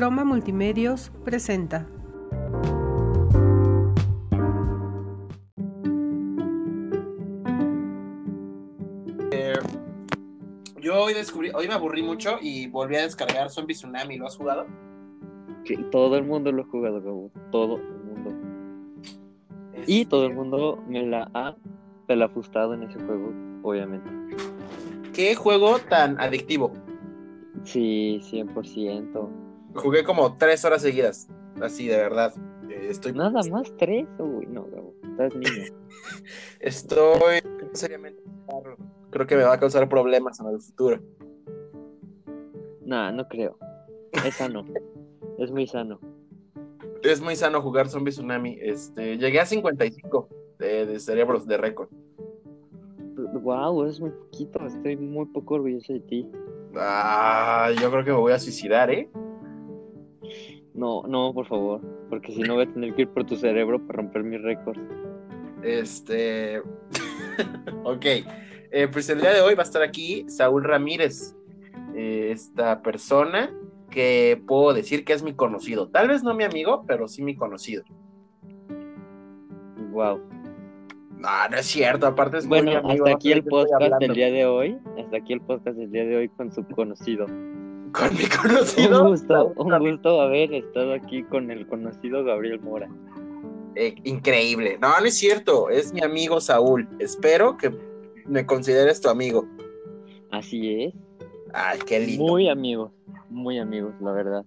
Croma Multimedios presenta. Yo hoy descubrí, hoy me aburrí mucho y volví a descargar Zombie Tsunami. ¿Lo has jugado? Sí, todo el mundo lo ha jugado, Gabo. Todo el mundo. Y todo el mundo me la ha pelafustado en ese juego, obviamente. ¿Qué juego tan adictivo? Sí, 100%. Jugué como tres horas seguidas. Así, de verdad. Eh, Estoy, Nada más tres. Uy, no, Gabo. Estás niño. estoy seriamente. Creo que me va a causar problemas en el futuro. Nah, no creo. Es sano. Es muy sano. Es muy sano jugar Zombie Tsunami. Este, llegué a 55 de, de cerebros de récord. Wow, es muy poquito. Estoy muy poco orgulloso de ti. Ah, yo creo que me voy a suicidar, ¿eh? No, no, por favor. Porque si no voy a tener que ir por tu cerebro para romper mi récord. Este. ok. Eh, pues el día de hoy va a estar aquí Saúl Ramírez. eh, esta persona que puedo decir que es mi conocido. Tal vez no mi amigo, pero sí mi conocido. Wow. No, no es cierto. Aparte es muy Bueno, mi amigo, hasta aquí el podcast del día de hoy. Hasta aquí el podcast del día de hoy con su conocido. Con mi conocido. Un gusto haber estado aquí con el conocido Gabriel Mora. Eh, increíble. No, no es cierto. Es mi amigo Saúl. Espero que me consideres tu amigo. Así es. Ay, qué lindo. Muy amigos, muy amigos, la verdad.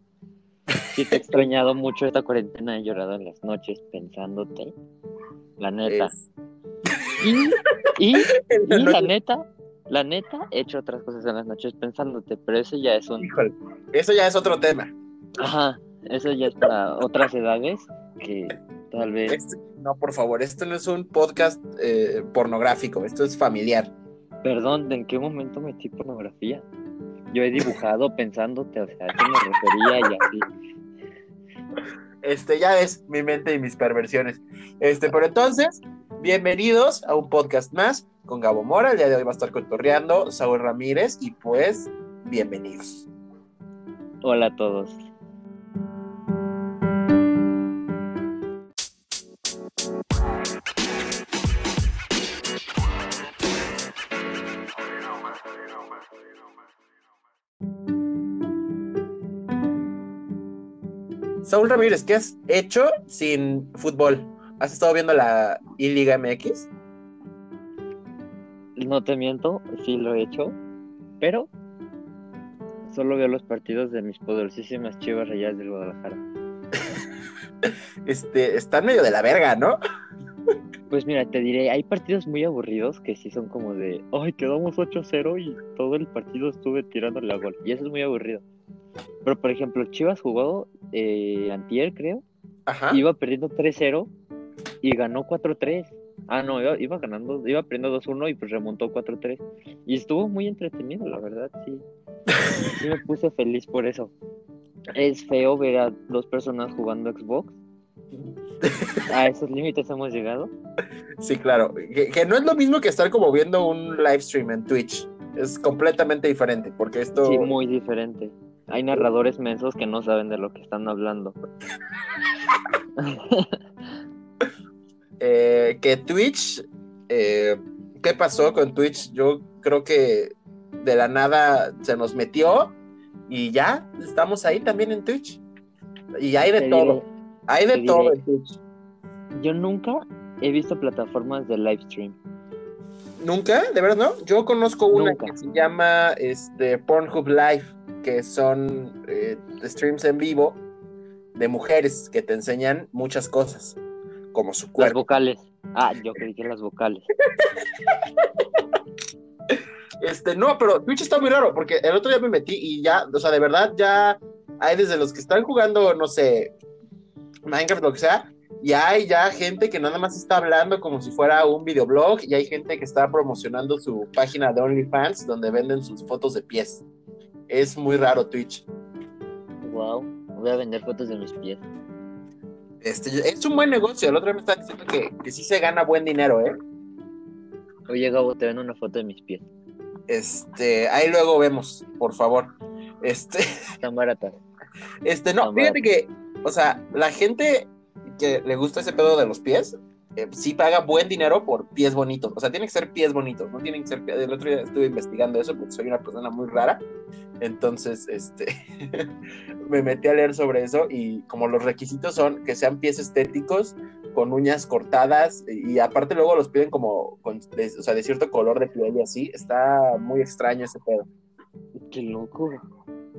Sí te he extrañado mucho esta cuarentena, he llorado en las noches pensándote. La neta. Es- Y, la y la noche- neta, la neta, he hecho otras cosas en las noches pensándote, pero eso ya es un... Híjole, eso ya es otro tema. Ajá, eso ya es para otras edades que tal vez... Este- no, por favor, esto no es un podcast eh, pornográfico, esto es familiar. Perdón, ¿en qué momento metí pornografía? Yo he dibujado pensándote, o sea, a eso me refería y así. Este ya es mi mente y mis perversiones. Este, pero entonces, bienvenidos a un podcast más con Gabo Mora. El día de hoy va a estar cotorreando Saúl Ramírez y pues, bienvenidos. Hola a todos. Saúl Ramírez, ¿qué has hecho sin fútbol? ¿Has estado viendo la I-Liga MX? No te miento, sí lo he hecho, pero solo veo los partidos de mis poderosísimas chivas rayadas del Guadalajara. Este, están medio de la verga, ¿no? Pues mira, te diré, hay partidos muy aburridos que sí son como de, ay, quedamos 8-0 y todo el partido estuve tirándole a gol. Y eso es muy aburrido. Pero por ejemplo, Chivas jugó eh, antier, creo, Ajá. iba perdiendo 3-0 y ganó 4-3. Ah, no, iba, iba ganando, iba perdiendo 2-1 y pues remontó 4-3. Y estuvo muy entretenido, la verdad, sí. Sí me puse feliz por eso. Es feo ver a dos personas jugando Xbox. A esos límites hemos llegado. Sí, claro. Que, que no es lo mismo que estar como viendo un live stream en Twitch. Es completamente diferente, porque esto... Sí, muy diferente. Hay narradores mensos que no saben de lo que están hablando. eh, que Twitch, eh, ¿qué pasó con Twitch? Yo creo que de la nada se nos metió y ya estamos ahí también en Twitch. Y hay de Te todo, diré, hay de todo diré. en Twitch. yo nunca he visto plataformas de live stream. ¿Nunca? ¿De verdad no? Yo conozco una Nunca. que se llama este, Pornhub Live, que son eh, streams en vivo de mujeres que te enseñan muchas cosas, como su Las cuerpo. vocales. Ah, yo creí que las vocales. Este, no, pero Twitch está muy raro, porque el otro día me metí y ya, o sea, de verdad ya hay desde los que están jugando, no sé, Minecraft, lo que sea, y hay ya gente que nada más está hablando como si fuera un videoblog, y hay gente que está promocionando su página de OnlyFans, donde venden sus fotos de pies. Es muy raro Twitch. Wow, voy a vender fotos de mis pies. Este, es un buen negocio, el otro día me estaba diciendo que, que sí se gana buen dinero, ¿eh? Oye, Gabo, te vendo una foto de mis pies. Este, ahí luego vemos, por favor. Este, Están baratas. Este, no, No fíjate que, o sea, la gente que le gusta ese pedo de los pies, eh, sí paga buen dinero por pies bonitos. O sea, tienen que ser pies bonitos, no tienen que ser pies. El otro día estuve investigando eso porque soy una persona muy rara. Entonces, este, me metí a leer sobre eso y como los requisitos son que sean pies estéticos, con uñas cortadas y, aparte luego los piden como, con, de, o sea, de cierto color de piel y así. Está muy extraño ese pedo. Qué loco.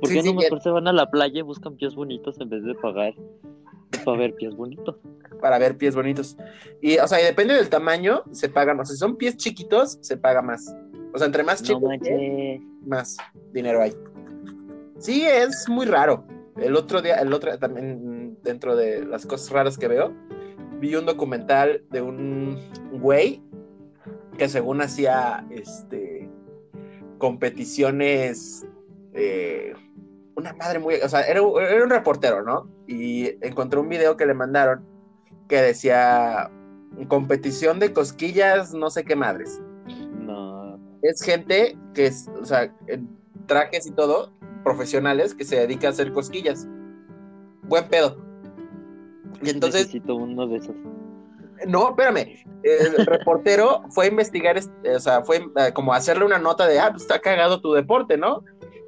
¿Por qué sí, no mejor se van a la playa y buscan pies bonitos en vez de pagar para ver pies bonitos? para ver pies bonitos. Y, o sea, y depende del tamaño, se pagan. O sea, si son pies chiquitos, se paga más. O sea, entre más No chicos, manches. más dinero hay. Sí, es muy raro. El otro día, el otro también dentro de las cosas raras que veo, vi un documental de un güey que según hacía este competiciones eh, una madre muy, o sea, era un reportero, ¿no? Y encontré un video que le mandaron que decía competición de cosquillas, no sé qué madres No. es gente que es, o sea, en trajes y todo, profesionales que se dedica a hacer cosquillas. Buen pedo. Y entonces, Necesito uno de esos. no, espérame, el reportero fue a investigar, este, o sea, fue eh, como hacerle una nota de, ah, pues está cagado tu deporte, ¿no?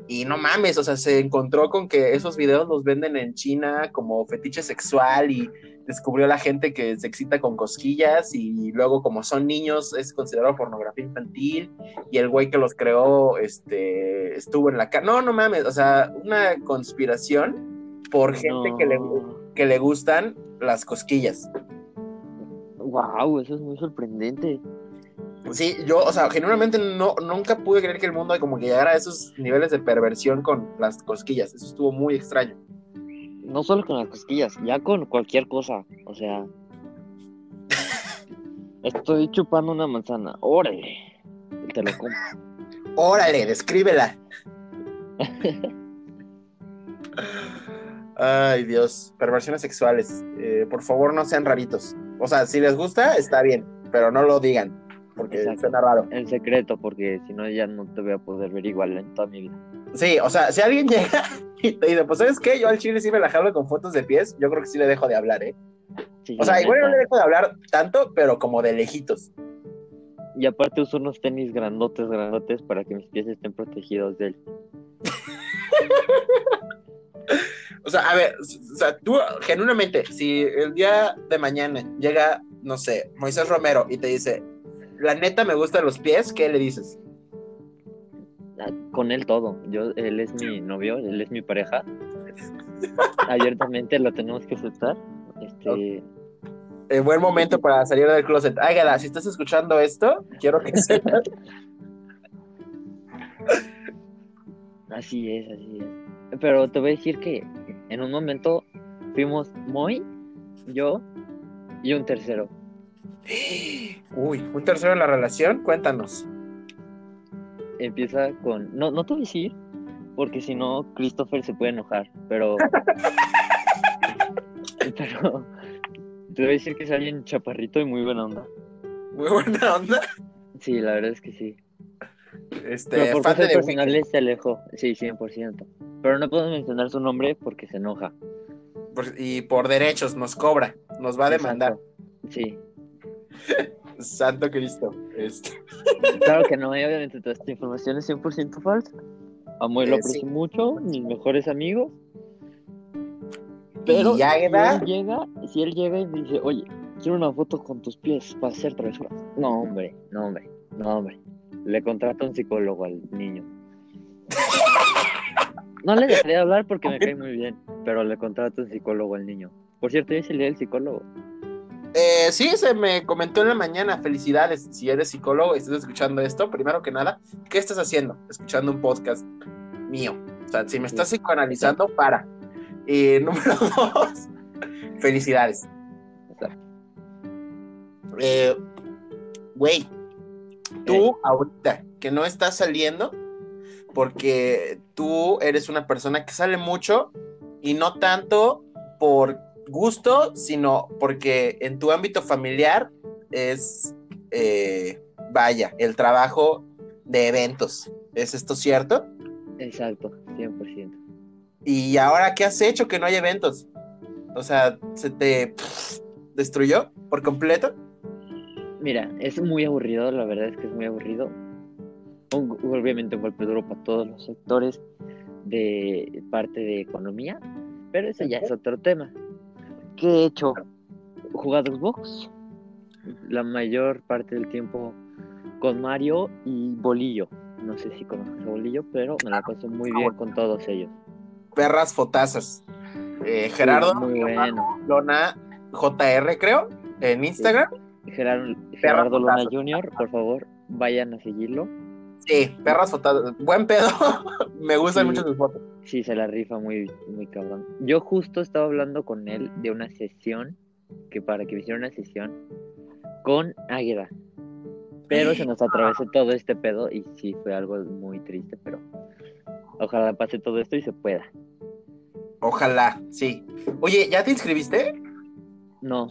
Y no mames, o sea, se encontró con que esos videos los venden en China como fetiche sexual y descubrió la gente que se excita con cosquillas y luego como son niños es considerado pornografía infantil y el güey que los creó este estuvo en la cara. No, no mames, o sea, una conspiración por gente que, le, que le gustan las cosquillas. Wow, eso es muy sorprendente. Sí, yo, o sea, genuinamente no, nunca pude creer que el mundo como que llegara a esos niveles de perversión con las cosquillas. Eso estuvo muy extraño. No solo con las cosquillas, ya con cualquier cosa. O sea. Estoy chupando una manzana. Órale. Te lo compro. Órale, descríbela. Ay, Dios. Perversiones sexuales. Eh, por favor, no sean raritos. O sea, si les gusta, está bien, pero no lo digan, porque Exacto. suena raro. En secreto, porque si no ya no te voy a poder ver igual en toda mi vida. Sí, o sea, si alguien llega y te dice, pues, ¿sabes qué? Yo al chile sí me la jalo con fotos de pies, yo creo que sí le dejo de hablar, ¿eh? Sí, O sea, igual no le dejo de hablar tanto, pero como de lejitos. Y aparte uso unos tenis grandotes, grandotes para que mis pies estén protegidos de él. O sea, a ver, o sea, tú, genuinamente, si el día de mañana llega, no sé, Moisés Romero y te dice, la neta me gustan los pies, ¿qué le dices? Ah, Con él todo. Yo, él es mi novio, él es mi pareja. Abiertamente lo tenemos que aceptar. Este, Eh, buen momento para salir del closet. Ay, Gala, si estás escuchando esto, quiero que sepas. así es, así es. Pero te voy a decir que en un momento fuimos Moy, yo y un tercero. Uy, un tercero en la relación, cuéntanos. Empieza con. No, no te voy a decir, porque si no, Christopher se puede enojar. Pero. pero. Te voy a decir que es alguien chaparrito y muy buena onda. Muy buena onda. Sí, la verdad es que sí. Este, Pero por de cosas Weeknd. personales se alejó. Sí, 100%. Pero no puedo mencionar su nombre porque se enoja. Por- y por derechos nos cobra, nos va a demandar. Exacto. Sí. Santo Cristo. Este, Claro que no, y obviamente toda esta información es 100% falsa. Amo y lo Eh, aprecio sí. mucho, mis mejores amigos. Pero y Águeda, si él llega, si él llega y me dice, oye, quiero una foto con tus pies para hacer travesuras. No, hombre, no, hombre, no, hombre. Le contrata un psicólogo al niño. No le dejaré de hablar porque me cae muy bien, pero le contrata un psicólogo al niño. Por cierto, ya se lee el psicólogo. Eh, sí, se me comentó en la mañana. Felicidades. Si eres psicólogo y estás escuchando esto, primero que nada, ¿qué estás haciendo? Escuchando un podcast mío. O sea, si me estás psicoanalizando, para. Y número dos, felicidades. Eh, Güey, tú ahorita que no estás saliendo, porque tú eres una persona que sale mucho y no tanto por gusto, sino porque en tu ámbito familiar es, eh, vaya, el trabajo de eventos. ¿Es esto cierto? Exacto, 100%. ¿Y ahora qué has hecho que no hay eventos? O sea, ¿se te pff, destruyó por completo? Mira, es muy aburrido, la verdad es que es muy aburrido. Un- obviamente un golpe duro para todos los sectores de parte de economía, pero ese ya es otro tema. ¿Qué he hecho? Jugado Xbox la mayor parte del tiempo con Mario y Bolillo. No sé si conoces a Bolillo, pero me la paso muy bien con todos ellos. Perras fotazas. Eh, Gerardo, muy bueno. Lona JR, creo, en Instagram. Gerardo, Gerardo Potazos. Jr., por favor, vayan a seguirlo. Sí, perras fotazas. Buen pedo. Me gustan Sí. mucho sus fotos. Sí, se la rifa muy, muy cabrón. Yo justo estaba hablando con él de una sesión, que para que me hiciera una sesión con Águeda. Pero se nos atravesó todo este pedo y sí fue algo muy triste, pero ojalá pase todo esto y se pueda. Ojalá, sí. Oye, ¿ya te inscribiste? No,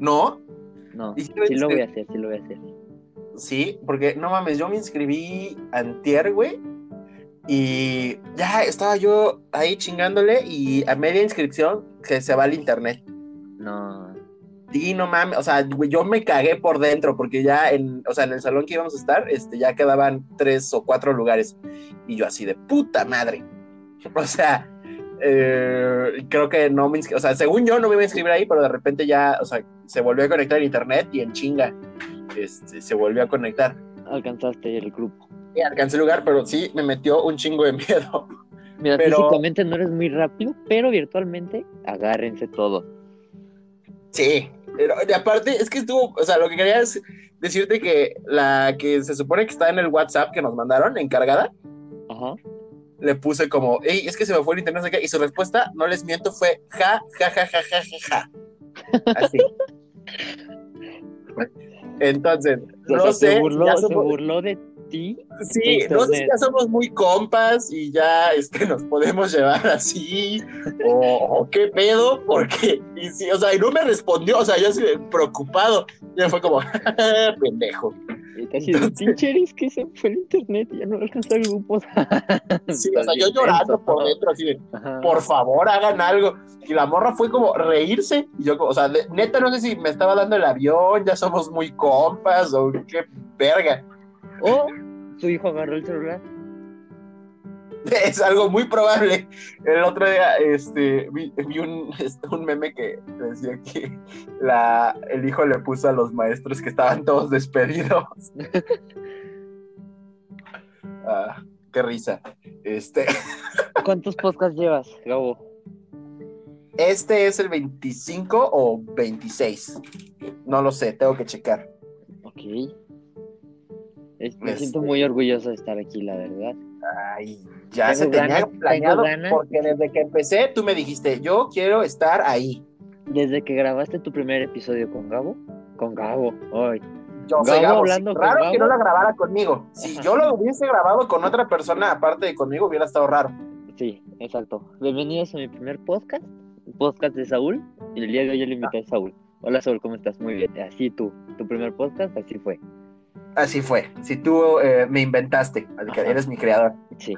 No. no, ¿Y sí lo voy a hacer, sí lo voy a hacer. Sí, porque no mames, yo me inscribí antier, güey. Y ya estaba yo ahí chingándole y a media inscripción que se va al internet. No, Sí, no mames, o sea, güey, yo me cagué por dentro porque ya en, o sea, en el salón que íbamos a estar, este, ya quedaban tres o cuatro lugares y yo así de puta madre. O sea, eh, creo que no me inscri- o sea, según yo no me iba a inscribir ahí, pero de repente ya, o sea, se volvió a conectar el internet y en chinga, este, se volvió a conectar. alcanzaste el grupo. Y alcancé el lugar, pero sí me metió un chingo de miedo. Mira, Pero- físicamente no eres muy rápido, pero virtualmente agárrense todos. Sí, pero y aparte es que estuvo, o sea, lo que quería es decirte que la que se supone que está en el WhatsApp que nos mandaron, encargada, Ajá. le puse como, hey, es que se me fue el internet, no sé qué", y su respuesta, no les miento, fue ja, ja, ja, ja, ja, ja, ja. Así. Entonces, O no sea, sé, se burló, ya se burló de ti. sí, no sé si ya somos muy compas y ya este, nos podemos llevar así, o, qué pedo, porque, y sí, o sea, y no me respondió, o sea, yo así preocupado, ya fue como, pendejo. Y así de pinche eres que se fue el internet y ya no alcanzó el grupo. Sí, o sea, yo llorando por dentro, así de, Ajá. por favor, hagan algo. Y la morra fue como reírse. Y yo, como, o sea, de- neta, no sé si me estaba dando el avión, ya somos muy compas o qué verga. O su hijo agarró el celular. Es algo muy probable. El otro día este, vi, vi un, este, un meme que decía que la, el hijo le puso a los maestros que estaban todos despedidos. Ah, qué risa. Este, ¿Cuántos podcasts llevas, Gabo? este es el 25 o 26. No lo sé, tengo que checar. Ok. Me Este- siento muy orgulloso de estar aquí, la verdad. Ay, ya Tengo se tenía ganas, planeado porque desde que empecé tú me dijiste, yo quiero estar ahí. Desde que grabaste tu primer episodio con Gabo, con Gabo, ay, Yo Gabo Gabo, hablando sí, con raro que no la grabara conmigo. Si yo lo hubiese grabado con otra persona aparte de conmigo, hubiera estado raro. sí, exacto. Bienvenidos a mi primer podcast, podcast de Saúl, y el día de hoy yo le invité a Saúl. Hola Saúl, ¿cómo estás? Muy bien, así tú, tu primer podcast, así fue. Así fue. Si tú eh, me inventaste, que eres mi creador. Sí.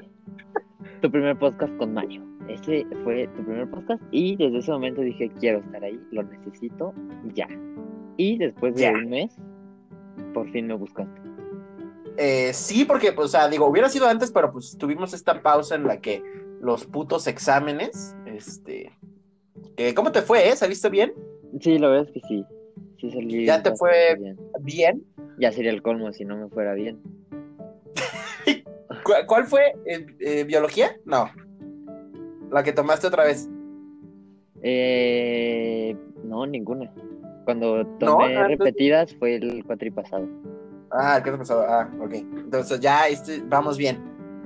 Tu primer podcast con Mario. Ese fue tu primer podcast y desde ese momento dije, quiero estar ahí, lo necesito ya. Y después de Ya. un mes, por fin me buscaste. Eh, sí, porque, pues, o sea, digo, hubiera sido antes, pero pues tuvimos esta pausa en la que los putos exámenes, este... ¿Cómo te fue, eh? ¿Saliste bien? Sí, la verdad es que sí. Sí salí ¿Ya te fue- bien. Bien. Ya sería el colmo si no me fuera bien. ¿Cu- ¿Cuál fue? Eh, eh, ¿Biología? No. La que tomaste otra vez. Eh, no, ninguna. Cuando tomé ah, repetidas fue el cuatripasado. Ah, ¿qué te pasado? Ah, ok. Entonces ya este, vamos bien.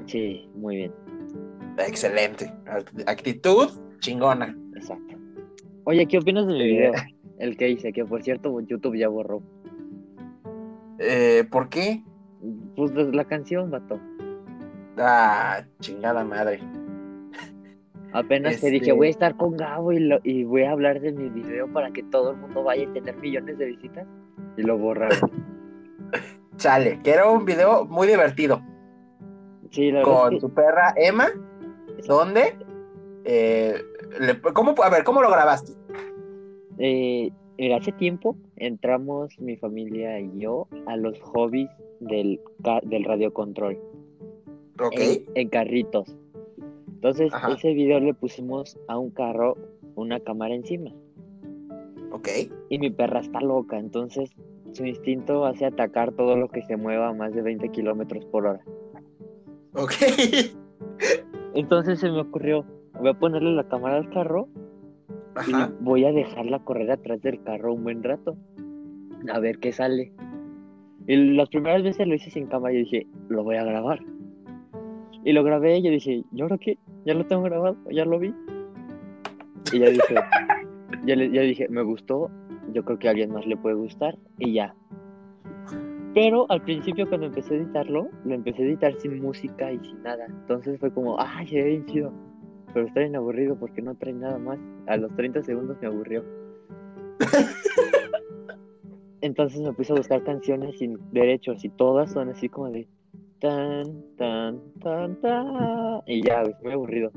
Sí, muy bien. Excelente. Act- Actitud chingona. Exacto. Oye, ¿qué opinas de mi Eh. video? El que hice, que por cierto YouTube ya borró. Eh, ¿Por qué? Pues la la canción, vato. Ah, chingada madre. Apenas te Este- dije, voy a estar con Gabo y, lo- y voy a hablar de mi video para que todo el mundo vaya a tener millones de visitas. Y lo borraron. Chale, que era un video muy divertido. Sí, la Con es tu perra Emma. ¿Dónde? eh, le- ¿cómo, a ver, ¿cómo lo grabaste? Eh, mira, hace tiempo entramos mi familia y yo a los hobbies del, del radiocontrol Ok. en, en carritos. Entonces, Ajá. ese video le pusimos a un carro una cámara encima. Ok. Y mi perra está loca, entonces su instinto hace atacar todo lo que se mueva a más de 20 kilómetros por hora. Ok. Entonces se me ocurrió, voy a ponerle la cámara al carro y voy a dejarla correr atrás del carro un buen rato. A ver qué sale. Y las primeras veces lo hice sin cámara y dije, lo voy a grabar. Y lo grabé y yo dije, ¿y ahora qué? ¿Ya lo tengo grabado? ¿Ya lo vi? Y ya dije, ya, le- ya dije, me gustó, yo creo que a alguien más le puede gustar y ya. Pero al principio cuando empecé a editarlo, lo empecé a editar sin música y sin nada. Entonces fue como, ¡ay, bien chido! Pero está bien aburrido porque no trae nada más. A los 30 segundos me aburrió. Entonces me puse a buscar canciones sin derechos y todas son así como de tan, tan, tan, tan. Y ya, güey, muy aburrido.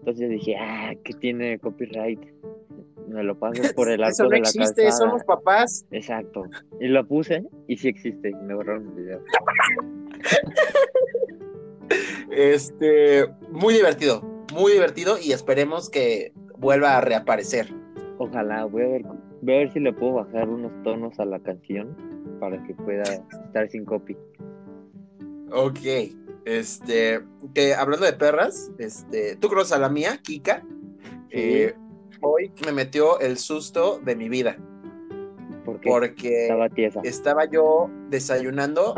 Entonces yo dije, ah, ¿qué tiene copyright? Me lo pago por el arco Eso no de la existe, calzada. somos papás. Exacto. Y lo puse y sí existe. y Me borraron el video. Este, muy divertido, muy divertido y esperemos que vuelva a reaparecer. Ojalá, voy a ver, voy a ver si le puedo bajar unos tonos a la canción para que pueda estar sin copy. Ok, este, que hablando de perras, este, ¿tú conoces a la mía, Kika? Eh, hoy me metió el susto de mi vida Porque porque estaba tiesa. estaba yo desayunando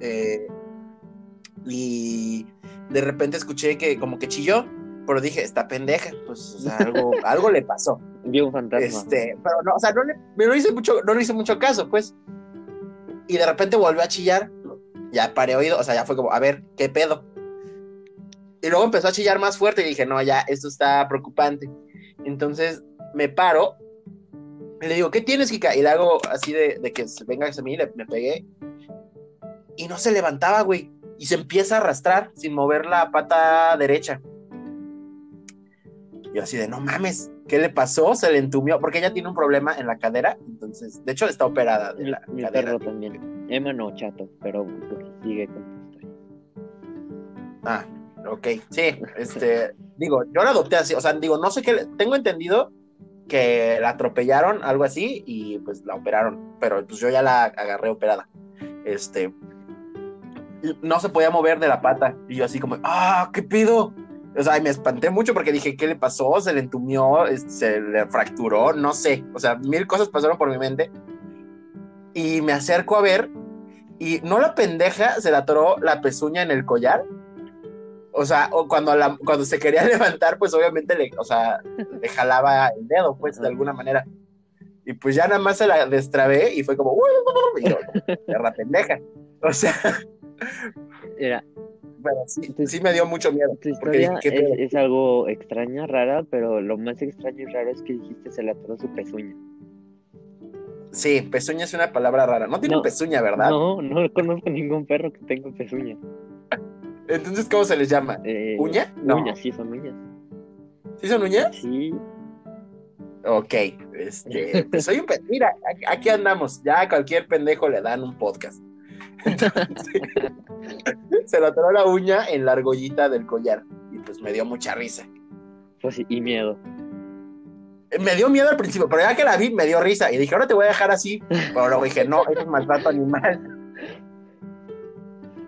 eh, y de repente escuché que como que chilló, pero dije, esta pendeja, pues o sea, algo, algo le pasó. Vi un fantasma. Este, pero no, o sea, no le, me no hice mucho, no le hice mucho caso, pues. Y de repente volvió a chillar, ya paré oído, o sea, ya fue como, a ver, ¿qué pedo? Y luego empezó a chillar más fuerte y dije, no, ya, esto está preocupante. Entonces me paro y le digo, ¿qué tienes, Kika? Y le hago así de, de que se venga hacia mí, le, me pegué. Y no se levantaba, güey. Y se empieza a arrastrar sin mover la pata derecha. Yo así de, no mames, ¿qué le pasó? Se le entumió, porque ella tiene un problema en la cadera, entonces, de hecho está operada de Mi, la mi cadera. perro también. Emma no, chato, pero pues, sigue con tu historia. Ah, ok, sí, este, digo, yo la adopté así, o sea, digo, no sé qué, le- tengo entendido que la atropellaron, algo así, y pues la operaron, pero pues yo ya la agarré operada, este, no se podía mover de la pata, y yo así como, ah, ¿qué pido? O sea, me espanté mucho porque dije, ¿qué le pasó? ¿Se le entumió? ¿Se le fracturó? No sé, o sea, mil cosas pasaron por mi mente, y me acerco a ver, y no la pendeja se le atoró la pezuña en el collar, o sea, o cuando, la, cuando se quería levantar, pues obviamente le, o sea, le jalaba el dedo, pues, de alguna manera. Y pues ya nada más se la destrabé y fue como, y yo, perra pendeja. O sea, Era, pero sí, Tu- sí me dio mucho miedo. tu historia es, es algo extraña, rara, pero lo más extraño y raro es que dijiste se le atoró su pezuña. Sí, pezuña es una palabra rara. No tiene No. pezuña, ¿verdad? No, no conozco ningún perro que tenga pezuña. Entonces, ¿cómo se les llama? Eh, ¿Uña? No. Uñas, sí, son uñas. ¿Sí son uñas? Sí, Ok, este, pues soy un Mira, aquí, aquí andamos. Ya a cualquier pendejo le dan un podcast. Se le atoró la uña en la argollita del collar. Y pues me dio mucha risa. pues sí, y miedo. Me dio miedo al principio, pero ya que la vi me dio risa. Y dije, ahora te voy a dejar así. Pero luego dije, no, eso es maltrato animal.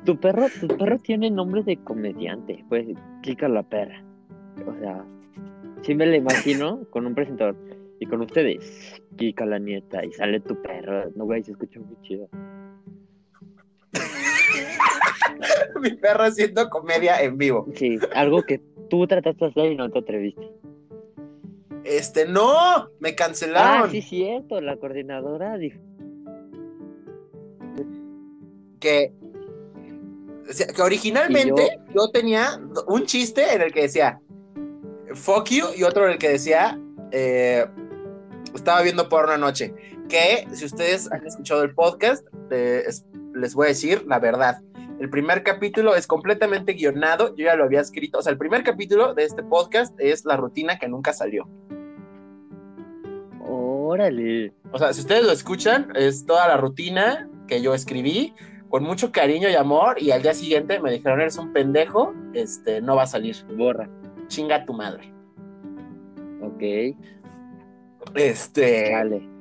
Tu perro, tu perro tiene nombre de comediante, pues Kika la perra. O sea, sí me la imagino con un presentador. Y con ustedes, Kika la nieta, y sale tu perro. No, güey, se escucha muy chido. Mi perro haciendo comedia en vivo. Sí, algo que tú trataste de hacer y no te atreviste. Este, no, me cancelaron. Ah, sí, cierto, la coordinadora dijo. que, o sea, que originalmente yo... tenía un chiste en el que decía fuck you y otro en el que decía eh, estaba viendo por una noche. Que si ustedes han escuchado el podcast, es- les voy a decir la verdad. El primer capítulo es completamente guionado, yo ya lo había escrito. O sea, el primer capítulo de este podcast es la rutina que nunca salió. Órale. O sea, si ustedes lo escuchan, es toda la rutina que yo escribí con mucho cariño y amor y al día siguiente me dijeron, eres un pendejo, este, no va a salir. Borra. Chinga tu madre. Ok. Este... Dale.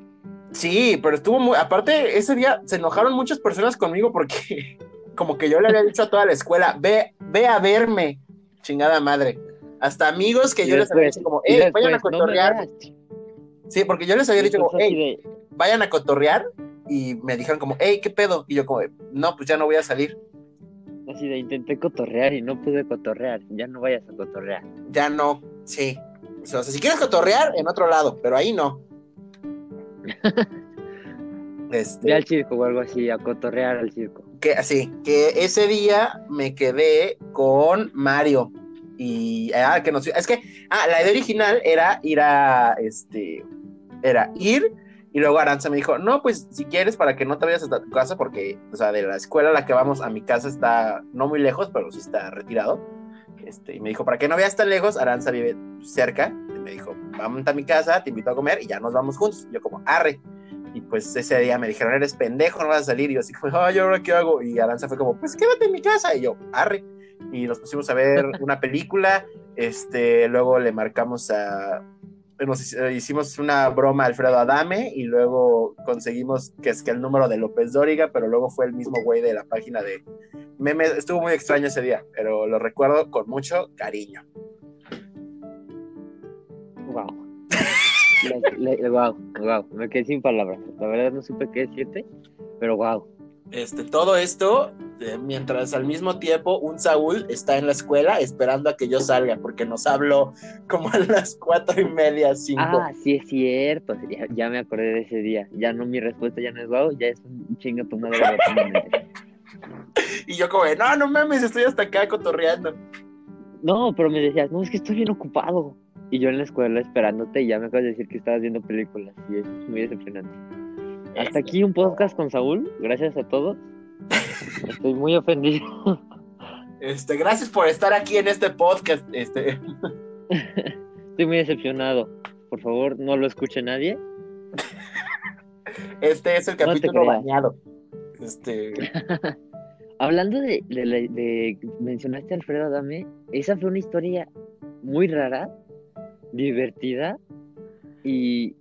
Sí, pero estuvo muy. Aparte, ese día se enojaron muchas personas conmigo porque, como que yo le había dicho a toda la escuela, ve, ve a verme, chingada madre. Hasta amigos que yo les había dicho, como, hey, vayan a cotorrear. sí, porque yo les había dicho, como, hey, vayan a cotorrear. Y me dijeron, como, hey, ¿qué pedo? Y yo, como, no, pues ya no voy a salir. así de intenté cotorrear y no pude cotorrear. Ya no vayas a cotorrear. Ya no, sí. O sea, si quieres cotorrear, en otro lado, pero ahí no. Este. Ve al circo o algo así, a cotorrear al circo. que así, que ese día me quedé con Mario. Y ah, que nos es que ah, la idea original era ir a este era ir y luego Aranza me dijo, "No, pues si quieres para que no te vayas hasta tu casa porque o sea, de la escuela a la que vamos a mi casa está no muy lejos, pero sí está retirado." Este, y me dijo, "Para que no veas tan lejos, Aranza vive cerca." Y me dijo, "Vamos a mi casa, te invito a comer y ya nos vamos juntos." Yo como, "Arre." Y pues ese día me dijeron, eres pendejo, no vas a salir. Y yo así fue, ay, ¿ahora qué hago? Y Aranza fue como, pues quédate en mi casa. Y yo, arre. Y nos pusimos a ver una película. Este, luego le marcamos a. Nos hic- hicimos una broma a Alfredo Adame y luego conseguimos que es que el número de López Dóriga, pero luego fue el mismo güey de la página de memes. Estuvo muy extraño ese día, pero lo recuerdo con mucho cariño. Wow. Le- le- wow, wow. Me quedé sin palabras. La verdad no supe qué decirte, pero wow. Este, todo esto, eh, mientras al mismo tiempo un Saúl está en la escuela esperando a que yo salga, porque nos habló como a las cuatro y media, cinco. Ah, sí es cierto. Ya, ya me acordé de ese día. Ya no, mi respuesta ya no es wow, ya es un chinga tu madre. Y yo como, de, no, no mames, estoy hasta acá cotorreando. No, pero me decías, no, es que estoy bien ocupado. Y yo en la escuela esperándote y ya me acabas de decir que estabas viendo películas. Y eso es muy decepcionante. Hasta aquí un podcast con Saúl. Gracias a todos. Estoy muy ofendido. Este, gracias por estar aquí en este podcast. Este, Estoy muy decepcionado. Por favor, no lo escuche nadie. este es el No capítulo creas. bañado. Este, Hablando de, de- mencionaste a Alfredo Adame, esa fue una historia muy rara, divertida y,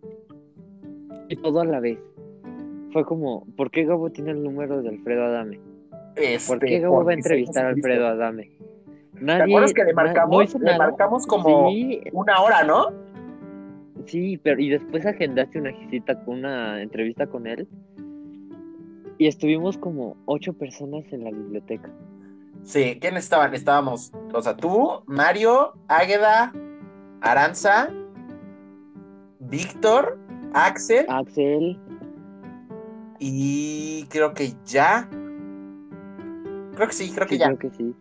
y todo a la vez. Fue como, ¿por qué Gabo tiene el número de Alfredo Adame? este, ¿Por qué Gabo va a entrevistar a Alfredo Adame? ¿Te Nadie, acuerdas que le no marcamos? le marcamos como Sí, una hora, ¿no? sí, pero y después agendaste una cita con una entrevista con él y estuvimos como ocho personas en la biblioteca. Sí, ¿quiénes estaban? Estábamos, o sea, tú, Mario, Águeda, Aranza, Víctor, Axel Axel, y creo que ya. Creo que sí, creo que sí, ya. creo que sí.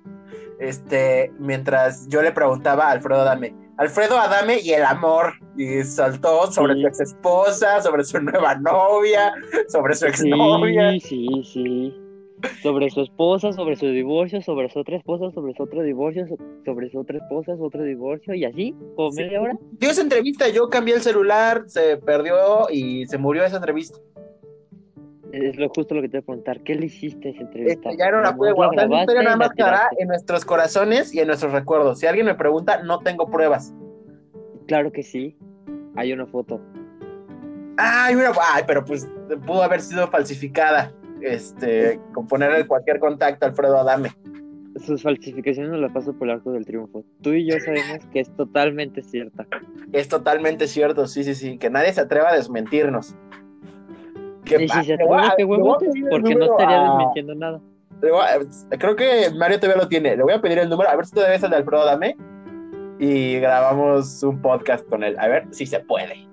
Este, mientras yo le preguntaba a Alfredo Adame, Alfredo Adame y el amor, y saltó sobre Sí. su ex esposa, sobre su nueva novia, sobre su exnovia. Sí, sí, sí. Sobre su esposa, sobre su divorcio, sobre su otra esposa, sobre su otro divorcio, so- sobre su otra esposa, su otro divorcio, y así, como Sí. media hora. Dio esa entrevista, yo cambié el celular, se perdió y se murió esa entrevista. Es lo justo lo que te voy a preguntar. ¿Qué le hiciste a esa entrevista? Este, ya no la ¿Nomás pude guardar. Grabaste historia nada más la quedará en nuestros corazones y en nuestros recuerdos. Si alguien me pregunta, no tengo pruebas. Claro que sí. Hay una foto. Ay, mira, ay, pero pues pudo haber sido falsificada. Este, con ponerle cualquier contacto a Alfredo Adame. Sus falsificaciones las paso por el arco del triunfo. Tú y yo sabemos que es totalmente cierta. Es totalmente cierto, sí, sí, sí. Que nadie se atreva a desmentirnos. Que Y si se atreve, a porque no estaría a- desmintiendo nada. a- creo que Mario todavía lo tiene. Le voy a pedir el número, a ver si todavía es el de Alfredo Adame. Y grabamos un podcast con él. A ver si se puede.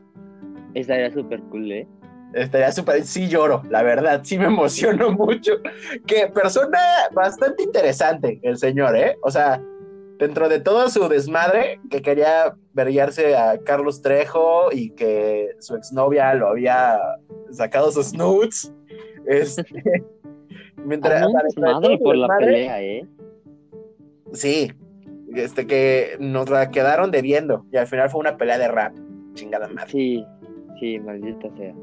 Estaría súper cool, ¿eh? Estaría súper. Sí, lloro, la verdad, sí me emociono mucho. Que persona bastante interesante, el señor, ¿eh? O sea, dentro de todo su desmadre, que quería verguiarse a Carlos Trejo y que su exnovia lo había sacado sus nudes. Este, Mientras, todo su por la pelea, ¿eh? Sí, este que nos la quedaron debiendo y al final fue una pelea de rap, chingada madre. Sí, sí, maldita sea.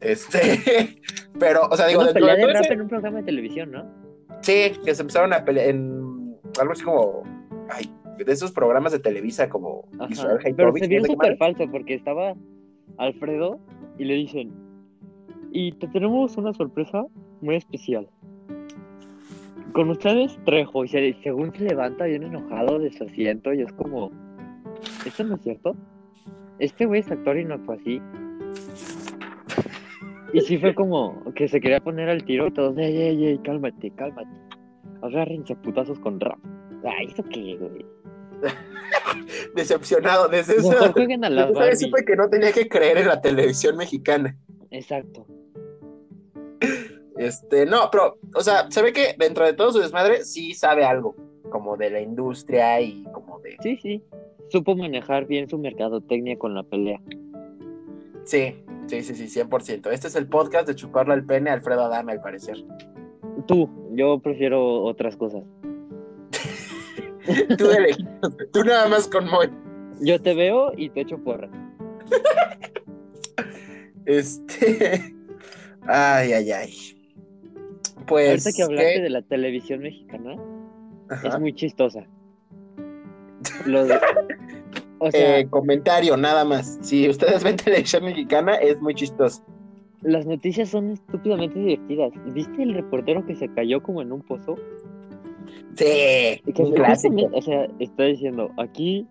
Este, pero, o sea, digo, Una dentro pelea de de todo rap ese- en un programa de televisión, ¿no? sí, que se empezaron a pelear en algo así como, ay, de esos programas de Televisa como Ajá. Israel Pero se vio súper falso porque estaba Alfredo y le dicen, y te tenemos una sorpresa muy especial. Con ustedes, Trejo, y se- según se levanta bien enojado de su asiento y es como, ¿esto no es cierto? Este güey es actor y no fue así. Y sí fue como que se quería poner al tiro y todos, ey, ey, ey, cálmate, cálmate. Agárrense putazos con rap. Ay, ¿eso qué, güey? Decepcionado desde esa, jueguen a las desde supe que no tenía que creer en la televisión mexicana. Exacto. Este, no, pero, o sea, se ve que dentro de todo su desmadre sí sabe algo, como de la industria y como de... Sí, sí. Supo manejar bien su mercadotecnia con la pelea. Sí, sí, sí, sí, 100%. Este es el podcast de chuparle al pene a Alfredo Adame, al parecer. Tú, yo prefiero otras cosas. Tú, tú nada más con Moy. Yo te veo y te echo porra. Este... Ay, ay, ay. Pues... Ahorita que hablaste ¿qué? de la televisión mexicana, Ajá. es muy chistosa. Lo de- O sea, Eh, comentario, nada más. Si ustedes ven televisión mexicana, es muy chistoso. las noticias son estúpidamente divertidas. ¿Viste el reportero que se cayó como en un pozo? Sí, que un clásico. o sea, está diciendo, aquí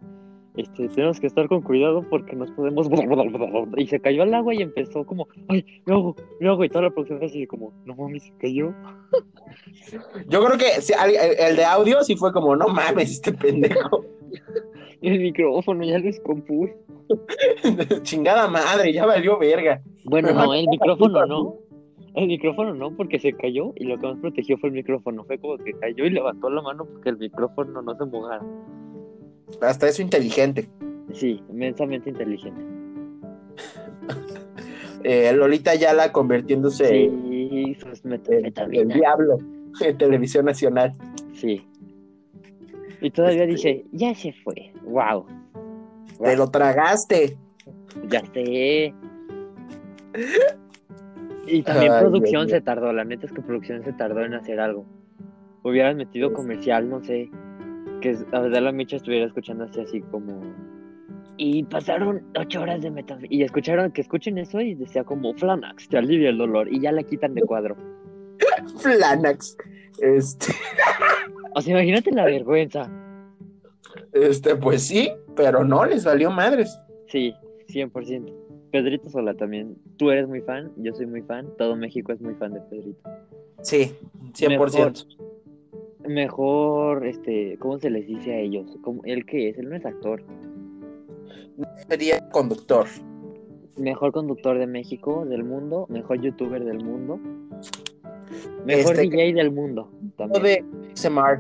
este, tenemos que estar con cuidado porque nos podemos... Y se cayó al agua y empezó como, ay, me hago, me hago. Y toda la producción así como, no mames, se cayó. Yo creo que el de audio sí fue como, no mames, este pendejo. El micrófono ya lo descompuso. Chingada madre, ya valió verga. Bueno, no, el micrófono no. El micrófono no, porque se cayó y lo que más protegió fue el micrófono. Fue como que cayó y levantó la mano porque el micrófono no se mojara. Hasta eso inteligente. Sí, inmensamente inteligente. Eh, Lolita Yala convirtiéndose Sí, sus en el diablo en televisión nacional. Sí. Y todavía dice, ya se fue. Wow. Te lo tragaste. Ya sé. Y también Ay, producción Dios se tardó, la neta es que producción se tardó en hacer algo. Hubieran metido comercial, no sé, que Adela Micha estuviera escuchando así, así como... Y pasaron ocho horas de metanfetamina. Y escucharon, que escuchen eso y decía como Flanax, te alivia el dolor. Y ya la quitan de cuadro. Flanax. Este, O sea, imagínate la vergüenza. este, pues sí, pero no, les valió madres. Sí, 100%. Pedrito Sola también. Tú eres muy fan, yo soy muy fan. Todo México es muy fan de Pedrito. Sí, 100%. Mejor, este, ¿cómo se les dice a ellos? ¿Cómo, ¿Él qué es? Él no es actor. Sería conductor. Mejor conductor de México, del mundo. Mejor youtuber del mundo. Mejor Este- DJ del mundo. También. de SMR.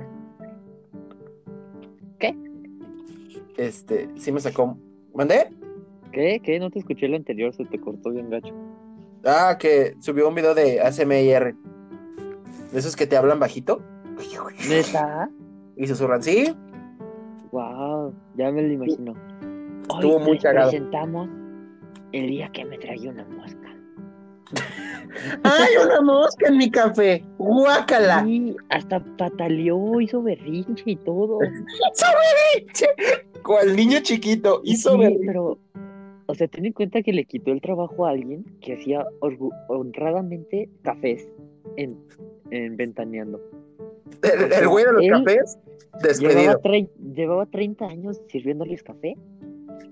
¿Qué? Este, sí me sacó. ¿Mandé? ¿Qué? ¿Qué? No te escuché lo anterior, se te cortó bien gacho. Ah, que subió un video de ASMR. De esos que te hablan bajito. ¿Neta? Y susurran, sí. Wow, ya me lo imagino. Hoy Estuvo muy les cagado. presentamos el día que me traía una. ¡Ay, una mosca en mi café! ¡Guácala! Sí, hasta pataleó, hizo berrinche y todo. Cual niño chiquito. Hizo Sí, berrinche. pero, o sea, ten en cuenta que le quitó el trabajo a alguien que hacía honradamente cafés en, en Ventaneando. El, el güey de los Él cafés, Llevaba, despedido. trein- llevaba 30 años sirviéndoles café.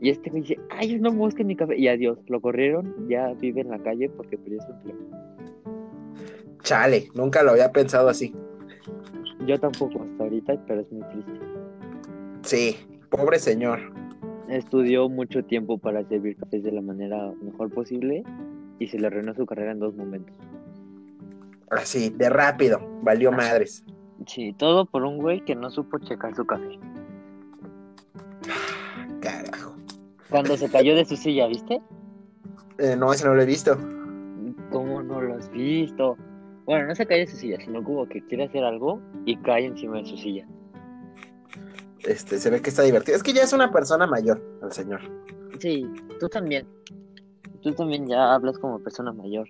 Y este güey dice, hay una mosca en mi café. Y adiós, lo corrieron, ya vive en la calle porque perdió su empleo. Chale, nunca lo había pensado así. Yo tampoco hasta ahorita, pero es muy triste. Sí, pobre señor. Estudió mucho tiempo para servir cafés de la manera mejor posible y se le arruinó su carrera en dos momentos. Así, de rápido. Valió madres. Sí, todo por un güey que no supo checar su café. Cuando se cayó de su silla, ¿viste? Eh, no, ese no lo he visto. ¿Cómo no lo has visto? Bueno, no se cae de su silla, sino como que quiere hacer algo y cae encima de su silla. Este, se ve que está divertido. Es que ya es una persona mayor, el señor. Sí, tú también. Tú también ya hablas como persona mayor.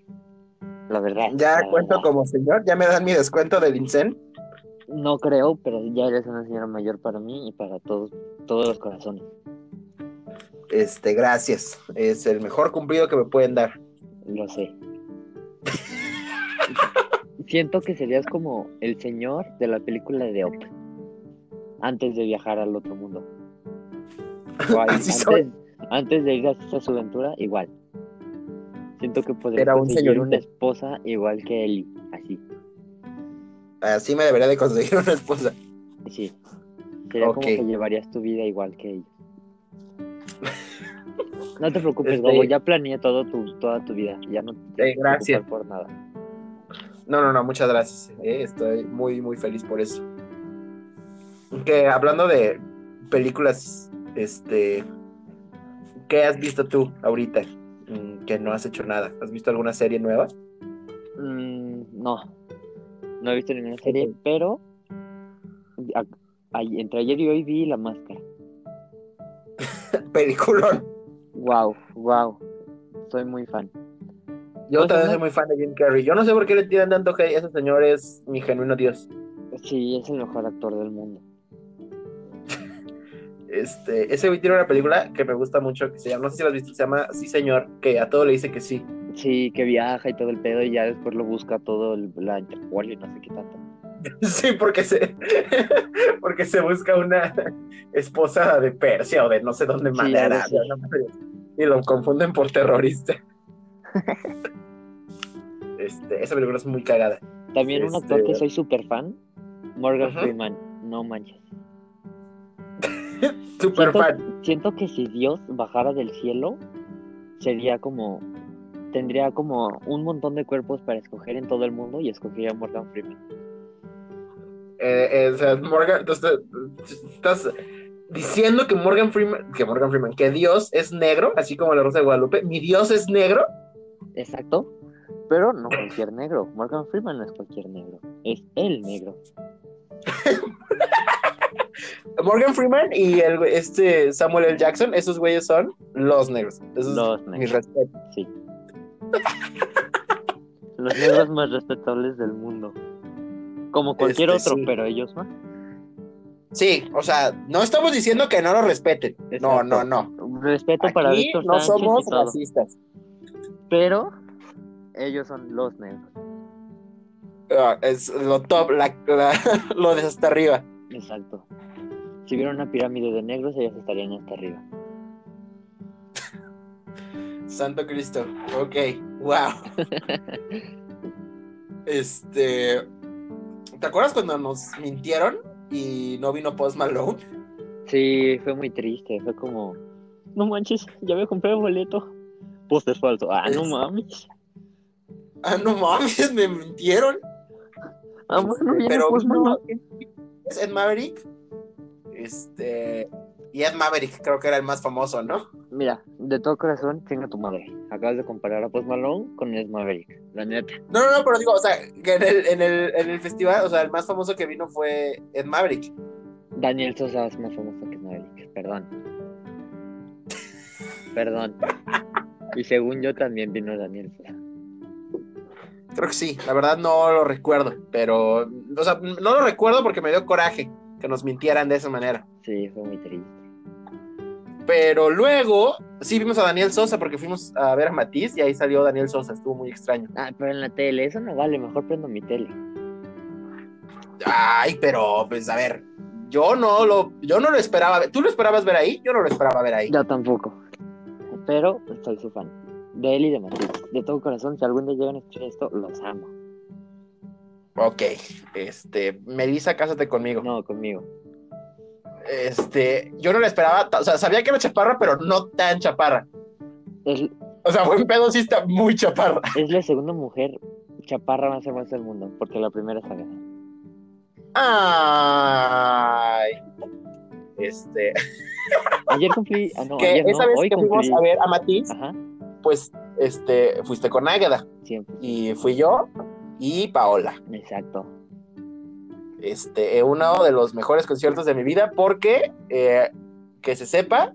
La verdad. Ya la cuento verdad. como señor, ya me dan mi descuento del INSEN. No creo, pero ya eres una señora mayor para mí y para todos, todos los corazones. Este, gracias. Es el mejor cumplido que me pueden dar. Lo sé. Siento que serías como el señor de la película de Op. Antes de viajar al otro mundo. Igual, antes, de ir a su aventura, igual. Siento que podría Era un conseguir una esposa igual que Ellie. Así, Así me debería de conseguir una esposa. sí. Sería como que llevarías tu vida igual que ella. No te preocupes, Este- ya planeé todo tu, toda tu vida. Ya no te Eh, gracias. por nada. No, no, no, muchas gracias. eh, estoy muy, muy feliz por eso. Que hablando de películas, este, ¿qué has visto tú ahorita? Mm, Que no has hecho nada. ¿Has visto alguna serie nueva? Mm, no, no he visto ninguna serie, pero a- ay- entre ayer y hoy vi La Máscara. Peliculón. Wow, wow, soy muy fan. Yo ¿Cómo se también soy muy fan de Jim Carrey. Yo no sé por qué le tiran tanto hate. Ese señor es mi genuino dios. Sí, es el mejor actor del mundo. Este, ese güey tiene una película que me gusta mucho que se llama, no sé si la has visto, se llama Sí Señor, que a todo le dice que sí. Sí, que viaja y todo el pedo y ya después lo busca todo el- la Interpol y no sé qué tanto. Sí, porque se porque se busca una esposa de Persia o de no sé dónde Sí, más y lo confunden por terrorista. Este, esa película es muy cagada. También un actor Este- que soy súper fan, Morgan Ajá. Freeman, no manches. Super Siento, fan. siento que si Dios bajara del cielo, sería como, tendría como un montón de cuerpos para escoger en todo el mundo y escogería a Morgan Freeman. Eh, eh, o sea, Morgan, entonces, estás diciendo que Morgan Freeman, que Morgan Freeman, que Dios es negro, así como la Rosa de Guadalupe. Mi Dios es negro. Exacto, pero no cualquier negro. Morgan Freeman no es cualquier negro, es el negro. Morgan Freeman y el, este Samuel L. Jackson, esos güeyes son los negros. Esos Los mi negros, respeto. sí. Los negros más respetables del mundo. Como cualquier Este, otro, sí. pero ellos más. Sí, o sea, no estamos diciendo que no lo respeten. No, Exacto. no, no. Respeto para Víctor no Sánchez somos racistas. pero ellos son los negros. Ah, es lo top, la, la- lo de hasta arriba. Exacto. Si hubiera una pirámide de negros, ellos estarían hasta arriba. Santo Cristo. Ok, wow. este. ¿Te acuerdas cuando nos mintieron y no vino Post Malone? Sí, fue muy triste. Fue como, no manches, ya me compré el boleto. Póster falso. Ah, no Es- mames. Ah, no mames, me mintieron. Ah, bueno, viene Pero Post Malone. es Ed Maverick. Este. Y Ed Maverick creo que era el más famoso, ¿no? Mira, de todo corazón, chinga tu madre. Acabas de comparar a Post Malone con Ed Maverick. La neta. No, no, no, pero digo, o sea, que en el, en el, en el festival, o sea, el más famoso que vino fue Ed Maverick. Daniel Sosa es más famoso que Maverick. Perdón. Perdón. Y según yo también vino Daniel Sosa. Creo que sí, la verdad no lo recuerdo, pero, o sea, no lo recuerdo porque me dio coraje que nos mintieran de esa manera. Sí, fue muy triste. Pero luego, sí vimos a Daniel Sosa porque fuimos a ver a Matiz y ahí salió Daniel Sosa, estuvo muy extraño. Ah, pero en la tele, eso no vale, mejor prendo mi tele. Ay, pero, pues, a ver, yo no lo, yo no lo esperaba, ver. ¿tú lo esperabas ver ahí? Yo no lo esperaba ver ahí. Yo tampoco. Pero soy su fan. De él y de Matilde. De todo corazón, si algún día llegan a escuchar esto, los amo. Ok, este, Melissa, cásate conmigo. No, conmigo. Este, yo no lo esperaba, o sea, sabía que era chaparra, pero no tan chaparra. O sea, buen pedo sí está muy chaparra. es la segunda mujer chaparra más hermosa del mundo, porque la primera es Agatha. Ay. Este, Ayer cumplí. Ah, no, que ayer esa no, vez hoy que fuimos a ver a Matiz, Ajá, pues, este, fuiste con Águeda siempre. y fui yo y Paola. Exacto. Este, uno de los mejores conciertos de mi vida porque, eh, que se sepa,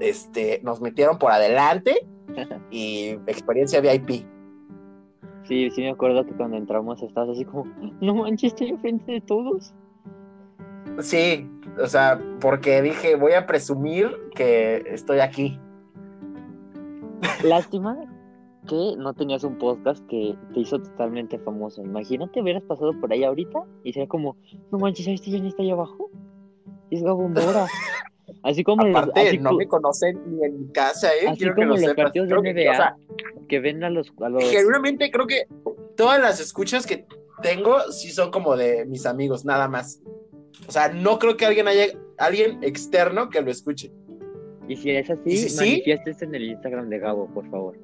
este, nos metieron por adelante y experiencia VIP. Sí, sí me acuerdo que cuando entramos estabas así como, no manches, estoy enfrente de todos. Sí, o sea, porque dije, voy a presumir que estoy aquí. Lástima que no tenías un podcast que te hizo totalmente famoso. Imagínate, hubieras pasado por ahí ahorita y sería como, no manches, ¿este ya está ahí abajo? Es Gabo Mora. Así como Aparte, los, así no me conocen ni en mi casa, ¿eh? así Quiero que como lo los sepas. partidos de Creo que, NBA o sea, que ven a los, a los genuinamente creo que todas las escuchas que tengo sí son como de mis amigos, nada más. O sea, no creo que alguien haya, alguien externo que lo escuche. y si es así, ¿Y si sí? manifiestes en el Instagram de Gabo, por favor.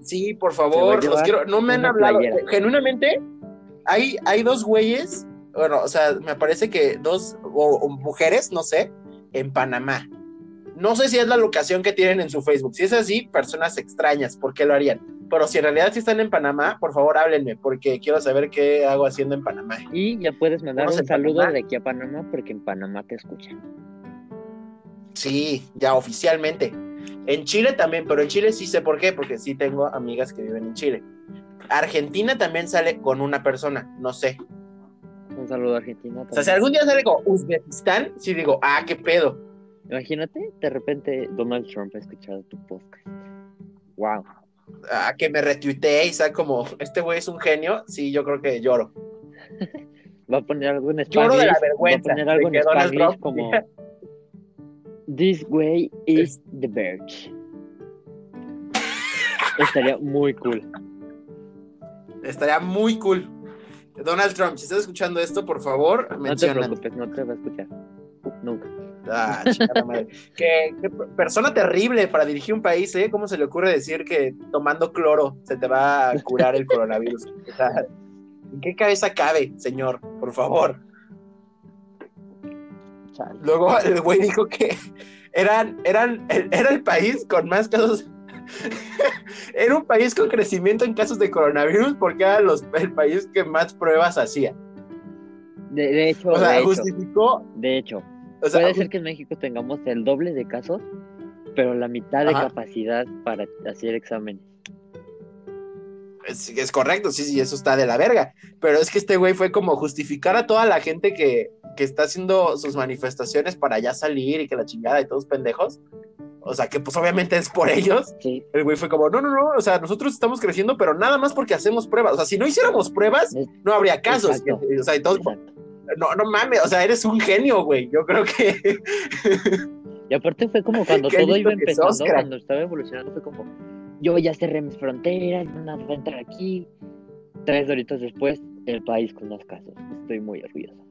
Sí, por favor, los quiero. No me han hablado. playera. Genuinamente, hay, hay dos güeyes, bueno, o sea, me parece que dos o, o mujeres, no sé, en Panamá. No sé si es la locación que tienen en su Facebook. Si es así, personas extrañas, ¿por qué lo harían? Pero si en realidad sí están en Panamá, por favor háblenme, porque quiero saber qué hago haciendo en Panamá. Y ya puedes mandar Unos un en saludo Panamá. de aquí a Panamá porque en Panamá te escuchan. Sí, ya oficialmente. En Chile también, pero en Chile sí sé por qué, porque sí tengo amigas que viven en Chile. Argentina también sale con una persona, no sé. Un saludo a Argentina. O sea, si también. algún día sale con Uzbekistán, sí digo, ah, qué pedo. Imagínate, de repente Donald Trump ha escuchado tu podcast. Wow. Ah, que me retuitee y sea como, este güey es un genio, sí, yo creo que lloro. Va a poner algo en Lloro de la vergüenza Va a poner algo en como This way is the verge. Estaría muy cool. Estaría muy cool. Donald Trump, si estás escuchando esto, por favor, No te preocupes, no te va a escuchar. Nunca. Ah, chingada madre. qué, qué persona terrible para dirigir un país, ¿eh? ¿Cómo se le ocurre decir que tomando cloro se te va a curar el coronavirus? O sea, ¿En qué cabeza cabe, señor? Por favor. Chale. Luego el güey dijo que eran, eran, era el país con más casos. era un país con crecimiento en casos de coronavirus porque era los- el país que más pruebas hacía. De, de hecho, O sea, de hecho, justificó. de hecho, O sea, puede ser que en México tengamos el doble de casos, pero la mitad de Ajá. capacidad para hacer exámenes. Es, es correcto, sí, sí, eso está de la verga. Pero es que este güey fue como justificar a toda la gente que, que está haciendo sus manifestaciones para ya salir y que la chingada y todos pendejos. O sea, que pues obviamente es por ellos. Sí, El güey fue como, no, no, no, o sea, nosotros estamos creciendo, pero nada más porque hacemos pruebas. O sea, si no hiciéramos pruebas, no habría casos. Exacto. O sea, y todos, no, no mames, o sea, eres un genio, güey. Yo creo que Y aparte fue como cuando todo iba empezando, cuando estaba evolucionando, fue como, yo ya cerré mis fronteras, no va a entrar aquí. Tres horitas después, el país con más casos. Estoy muy orgulloso.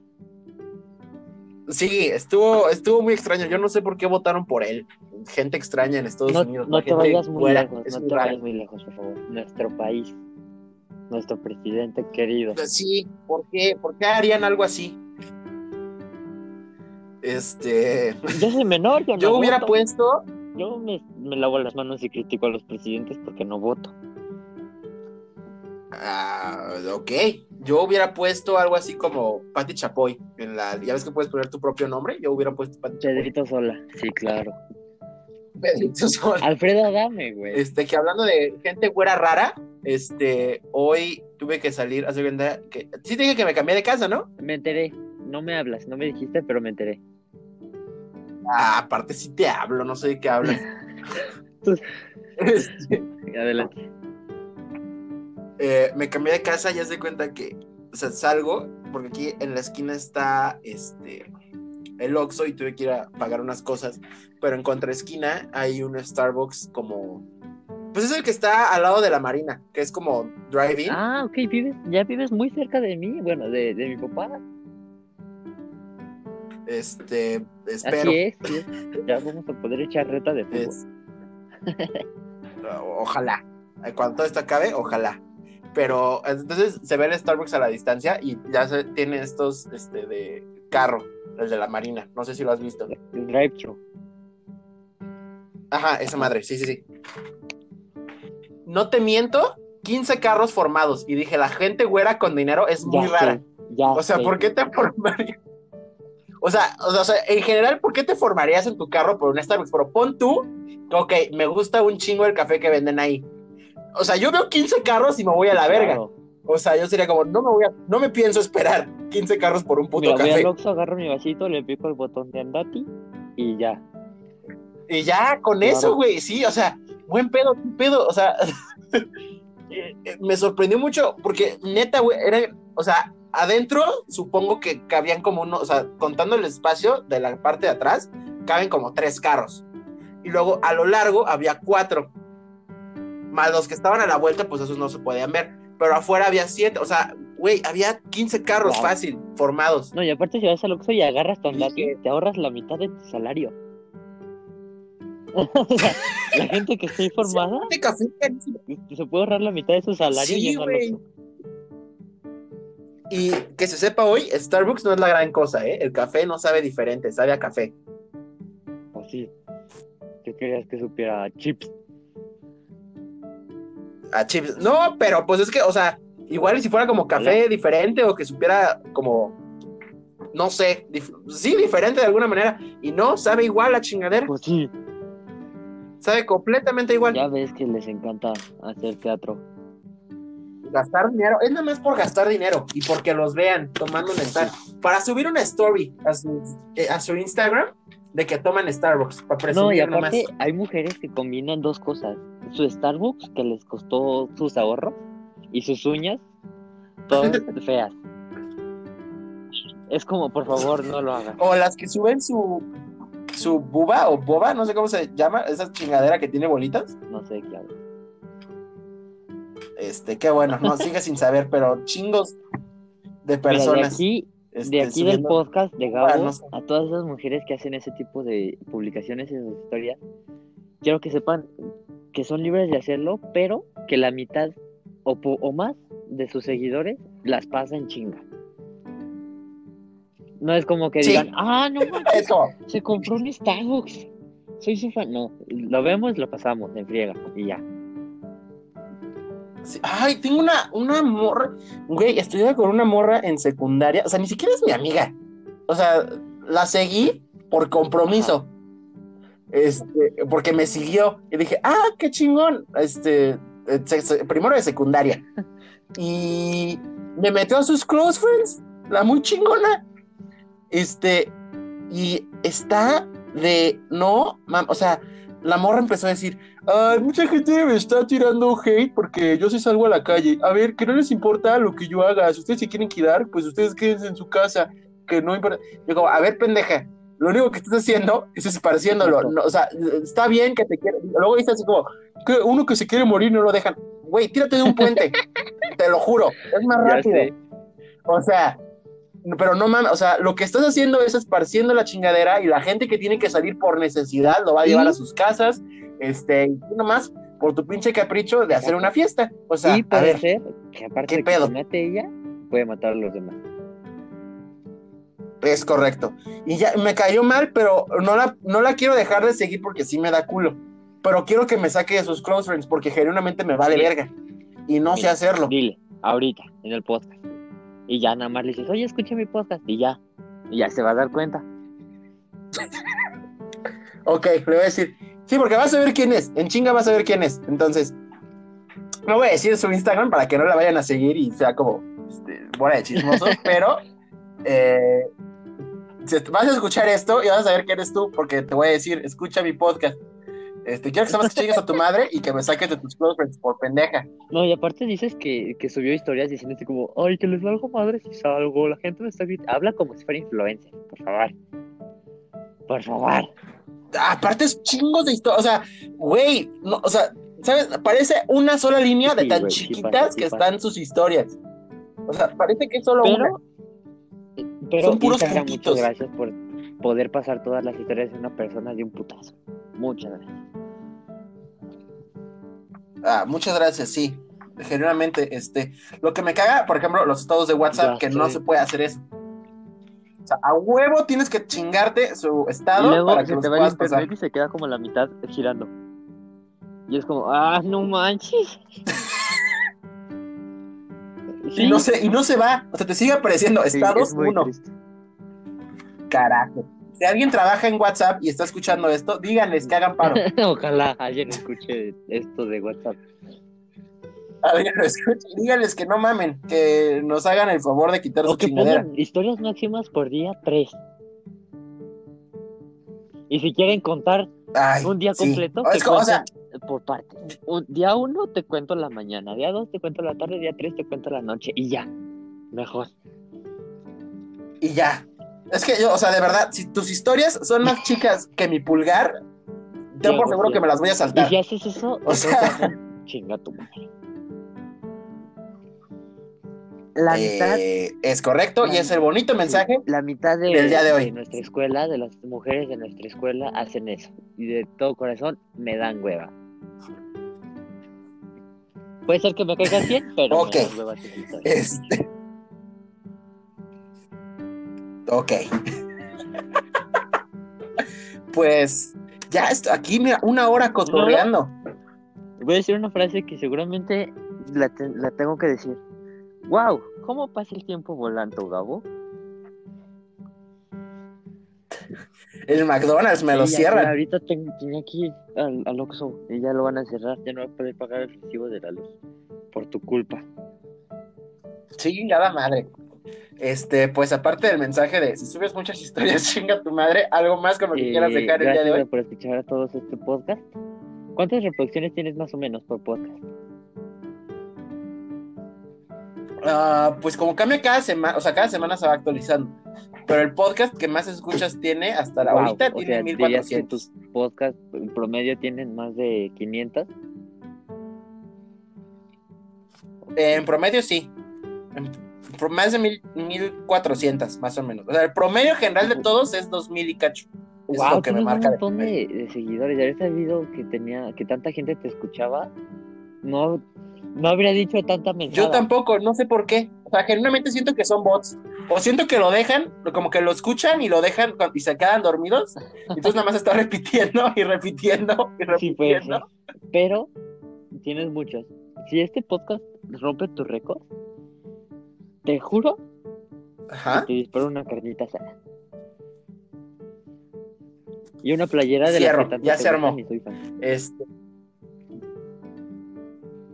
sí, estuvo, estuvo muy extraño. Yo no sé por qué votaron por él. Gente extraña en Estados No, Unidos. no te vayas muy fuera, lejos, es no muy te raro. vayas muy lejos, por favor. Nuestro país, nuestro presidente querido. Pues Sí, ¿por qué? ¿Por qué harían algo así? Este, Yo soy menor, yo no yo hubiera puesto, Yo me, me lavo las manos y critico a los presidentes porque no voto. ah, ok, yo hubiera puesto algo así como Pati Chapoy en la, ya ves que puedes poner tu propio nombre, yo hubiera puesto Pati Chapoy. Pedrito Sola, sí, claro. Pedrito Sola. Alfredo Adame, güey. Este, que hablando de gente güera rara, este, hoy tuve que salir, hace cuenta que, sí te dije que me cambié de casa, ¿no? Me enteré. No me hablas, no me dijiste, pero me enteré. Ah, aparte sí te hablo, no sé de qué hablas. Pues- Este, Adelante. eh, me cambié de casa y de cuenta que, o sea, salgo, porque aquí en la esquina está, este, el Oxxo y tuve que ir a pagar unas cosas, pero en contraesquina hay un Starbucks como, pues es el que está al lado de la marina, que es como drive-in. Ah, ok, vives, ya vives muy cerca de mí, bueno, de, de mi papá. Este, espero. Así es, sí. Ya vamos a poder echar reta de fútbol. Es- ojalá. Cuando todo esto acabe, ojalá. Pero entonces se ve el Starbucks a la distancia y ya se, tiene estos este, de carro, el de la Marina. No sé si lo has visto. El drive-thru. Ajá, esa madre, sí, sí, sí. No te miento 15 carros formados. Y dije, la gente güera con dinero es muy Ya rara. sé, ya O sea, sé. ¿por qué te formarías? O sea, o sea, en general, ¿por qué te formarías en tu carro por un Starbucks? Pero pon tú, ok, me gusta un chingo el café que venden ahí. O sea, yo veo 15 carros y me voy a la verga. Claro. O sea, yo sería como, no me voy a, no me pienso esperar 15 carros por un puto Mira, voy café. al Oxxo, agarro mi vasito, le pico el botón de andati y ya. Y ya, con Claro. eso, güey, sí, o sea, buen pedo, qué pedo, o sea, eh, eh, me sorprendió mucho porque neta, güey, era, o sea, adentro supongo que cabían como uno, o sea, contando el espacio de la parte de atrás, caben como tres carros. Y luego a lo largo había cuatro. Más los que estaban a la vuelta, pues esos no se podían ver. Pero afuera había siete, o sea, güey, había 15 carros Wow. fácil, formados. No, y aparte si vas al Oxxo y agarras andati, Dije- te ahorras la mitad de tu salario. O sea, la gente que está informada carísimo. se puede ahorrar la mitad de su salario Sí. Oxxo. Y que se sepa hoy, Starbucks no es la gran cosa, ¿eh? El café no sabe diferente, sabe a café. Pues sí. ¿Qué querías que supiera? Chips. A chips. No, pero pues es que, o sea, igual y si fuera como café diferente o que supiera como, no sé, dif- sí, diferente de alguna manera. Y no, sabe igual la chingadera. Pues sí. Sabe completamente igual. Ya ves que les encanta hacer teatro. Gastar dinero. Es nada más por gastar dinero y porque los vean tomando un Star. Para subir una story a su, eh, a su Instagram de que toman Starbucks. Para No, y nomás. aparte hay mujeres que combinan dos cosas. Su Starbucks, que les costó sus ahorros, y sus uñas, todas feas. Es como, por favor, no lo hagas. O las que suben su, su buba o boba, no sé cómo se llama, esa chingadera que tiene bolitas. No sé qué hablo. Este, qué bueno, no sigue sin saber, pero chingos de Mira, de personas. aquí, este, de aquí del podcast de Gabo, no sé. a todas esas mujeres que hacen ese tipo de publicaciones en sus historias, quiero que sepan que son libres de hacerlo, pero que la mitad o, po- o más de sus seguidores las pasan chinga. No es como que Sí. digan, ah, no manches, se compró un Starbucks. Soy su fan. No, lo vemos, lo pasamos en friega y ya. Sí, ay, tengo una, una morra, güey, estudiaba con una morra en secundaria, o sea, ni siquiera es mi amiga. O sea, la seguí por compromiso. Este, porque me siguió y dije, ah, qué chingón, este, eh, primero de secundaria. Y me metió a sus close friends, la muy chingona. Este, y está de, no, mam, o sea, la morra empezó a decir, ay, mucha gente me está tirando hate porque yo sí salgo a la calle. A ver, que no les importa lo que yo haga. Si ustedes se quieren quedar, pues ustedes quédense en su casa, que no importa. Yo como, a ver, pendeja, lo único que estás haciendo es esparciéndolo. No, o sea, está bien que te quieran. Luego dice así como, que uno que se quiere morir no lo dejan. Güey, tírate de un puente, te lo juro, es más rápido. O sea, pero no mames, o sea, lo que estás haciendo es esparciendo la chingadera y la gente que tiene que salir por necesidad lo va a llevar a sus casas, este, y nomás por tu pinche capricho de hacer una fiesta. O sea, y a puede ver, ser que aparte ¿qué de pedo? mate ella, puede matar a los demás. es correcto. Y ya me cayó mal, pero no la, no la quiero dejar de seguir porque sí me da culo. Pero quiero que me saque de sus close friends porque genuinamente me vale Sí. verga. Y no sé hacerlo. Dile, ahorita, en el podcast. Y ya nada más le dices, oye, escucha mi podcast. Y ya. Y ya se va a dar cuenta. Ok, le voy a decir. Sí, porque vas a ver quién es. En chinga vas a ver quién es. Entonces, no voy a decir su Instagram para que no la vayan a seguir y sea como este, buena de chismosos, pero eh, vas a escuchar esto y vas a saber quién eres tú, porque te voy a decir, escucha mi podcast. Este, quiero que sepas que chingas a tu madre y que me saques de tus close friends por pendeja. No, y aparte dices que, que subió historias diciendo así como, ay, que les valgo madre si salgo, la gente me está gritando. Habla como si fuera influencer, por favor. Por favor. Aparte es chingos de historia, o sea, güey, no, o sea, ¿sabes? Parece una sola línea de tan sí chiquitas sí que están sus historias. O sea, parece que es solo una. Pero, Son puros muchas gracias por poder pasar todas las historias de una persona de un putazo. Muchas gracias. Ah, muchas gracias, sí. Genuinamente, este, lo que me caga, por ejemplo, los estados de WhatsApp, Ya que no se puede hacer eso. O sea, a huevo tienes que chingarte su Y estado luego para que se los te va el puedas internet pasar. y se queda como la mitad girando. Y es como, ah, no manches. Sí. Y no se, y no se va. O sea, te sigue apareciendo estados es muy 1. triste. Carajo. Si alguien trabaja en WhatsApp y está escuchando esto, díganles que hagan paro. Ojalá alguien escuche esto de WhatsApp. Alguien lo escuche díganles que no mamen, que nos hagan el favor de quitar su que chingadera. pongan historias máximas por día 3. Y si quieren contar Ay, un día sí. completo, Es que como, o sea, cuenten por partes. Un, día 1 te cuento la mañana, día 2 te cuento la tarde, día 3 te cuento la noche. Y ya. Mejor. y ya. Es que yo, o sea, de verdad, si tus historias son más chicas que mi pulgar, ten por seguro que me las voy a Y saltar. si haces eso, O sea- chinga tu madre. La mitad Eh, es correcto y es el bonito mensaje. La mitad de, del día de hoy. nuestra escuela, de las mujeres de nuestra escuela, hacen eso. Y de todo corazón me dan hueva. Puede ser que me caigan bien, pero Ok. me dan hueva. Este. Ok. pues ya esto, aquí, mira, una hora cotorreando. Voy a decir una frase que seguramente la, te- la tengo que decir. ¡Wow! ¿Cómo pasa el tiempo volando, Gabo? El McDonald's me lo Sí, cierran. ya, ahorita ten- tenía que ir al, al Oxxo y ya lo van a cerrar. Ya no voy a poder pagar el recibo de la luz. Por tu culpa. Chingada madre. Este, pues aparte del mensaje de si subes muchas historias, chinga tu madre, algo más como que Eh, quieras dejar el día de gracias hoy. por escuchar a todos este podcast. ¿Cuántas reproducciones tienes más o menos por podcast? Ah, pues como cambia cada semana, o sea, cada semana se va actualizando. Pero el podcast que más escuchas tiene hasta la Wow, ahorita o tiene sea, dirías que 1400. tus podcasts en promedio tienen más de 500. En promedio sí. En más de mil, 1400, más o menos. O sea, el promedio general de todos es 2000 y cacho. Eso es wow, lo que me un marca de montón de, de seguidores. Haber sabido que tenía, que tanta gente te escuchaba, no, no habría dicho tanta mentada. Yo tampoco, no sé por qué. O sea, genuinamente siento que son bots. O siento que lo dejan, como que lo escuchan y lo dejan y se quedan dormidos. Entonces nada más está repitiendo y repitiendo y Sí, puede ser. repitiendo. Pero tienes muchos. Si este podcast rompe tu récord, te juro Ajá. que te disparo una carnita asada. Y una playera de las que ya se armó. soy fan. Este.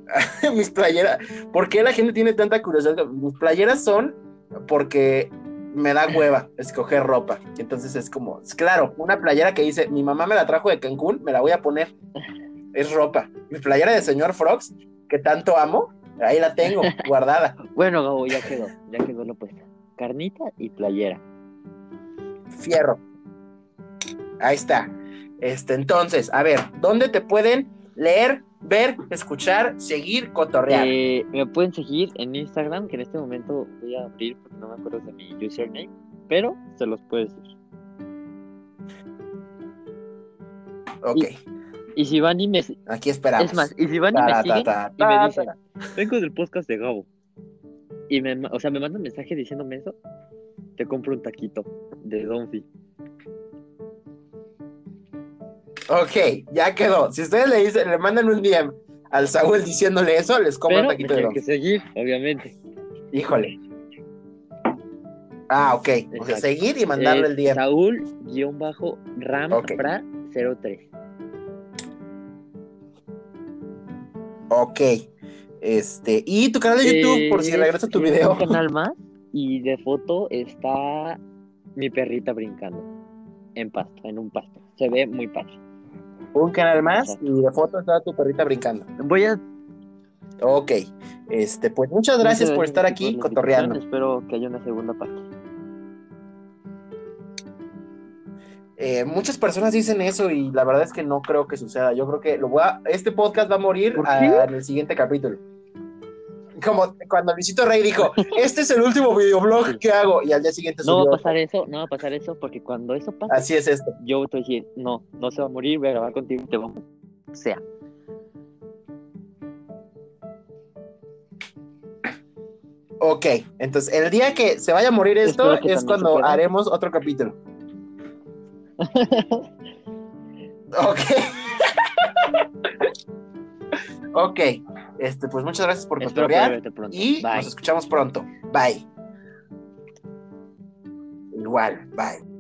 Mis playeras. ¿Por qué la gente tiene tanta curiosidad? Mis playeras son porque me da hueva escoger ropa. Entonces es como, claro, una playera que dice, mi mamá me la trajo de Cancún, me la voy a poner. Es ropa. Mi playera de señor Frogs, que tanto amo, ahí la tengo, guardada. Bueno, Gabo, ya quedó, ya quedó la puesta. Carnita y playera. Fierro. Ahí está. Este, entonces, a ver, ¿dónde te pueden leer, ver, escuchar, seguir, cotorrear? Eh, me pueden seguir en Instagram, que en este momento voy a abrir porque no me acuerdo de mi username, pero se los puedo decir. ok, Y si van y me... aquí esperamos. Es más, y si van y me Ta, ta, siguen ta, y me dicen, vengo del podcast de Gabo, y me, o sea, me mandan mensaje diciéndome eso, te compro un taquito de Donfi. Ok, ya quedó. Si ustedes le dicen, le mandan un DM al Saúl diciéndole eso, les compro Pero un me taquito de tienen que don. seguir, obviamente. Híjole. Ah, ok. O sea, seguir y mandarle el DM. Ok. Saúl-Ram-Fra03. Ok. Este, y tu canal de YouTube, por si Eh, regresa tu video. Un canal más y de foto está mi perrita brincando en pasto, en un pasto. Se ve muy padre. Un canal más Exacto. y de foto está tu perrita brincando. Voy a Ok. Este, pues muchas gracias por estar aquí cotorreando. Espero que haya una segunda parte. Eh, muchas personas dicen eso y la verdad es que no creo que suceda. Yo creo que lo voy a- este podcast va a morir en el siguiente capítulo. Como cuando Luisito Rey dijo, este es el último videoblog que hago y al día siguiente No va subió. a pasar eso, no va a pasar eso, porque cuando eso pase, Así es esto. yo a decir, no, no se va a morir, voy a grabar contigo y te vamos. O sea, Ok, entonces el día que se vaya a morir esto es cuando haremos otro capítulo. Ok. ok. Este, pues muchas gracias por cotorrear y Bye. nos escuchamos pronto. Bye. Igual, bye.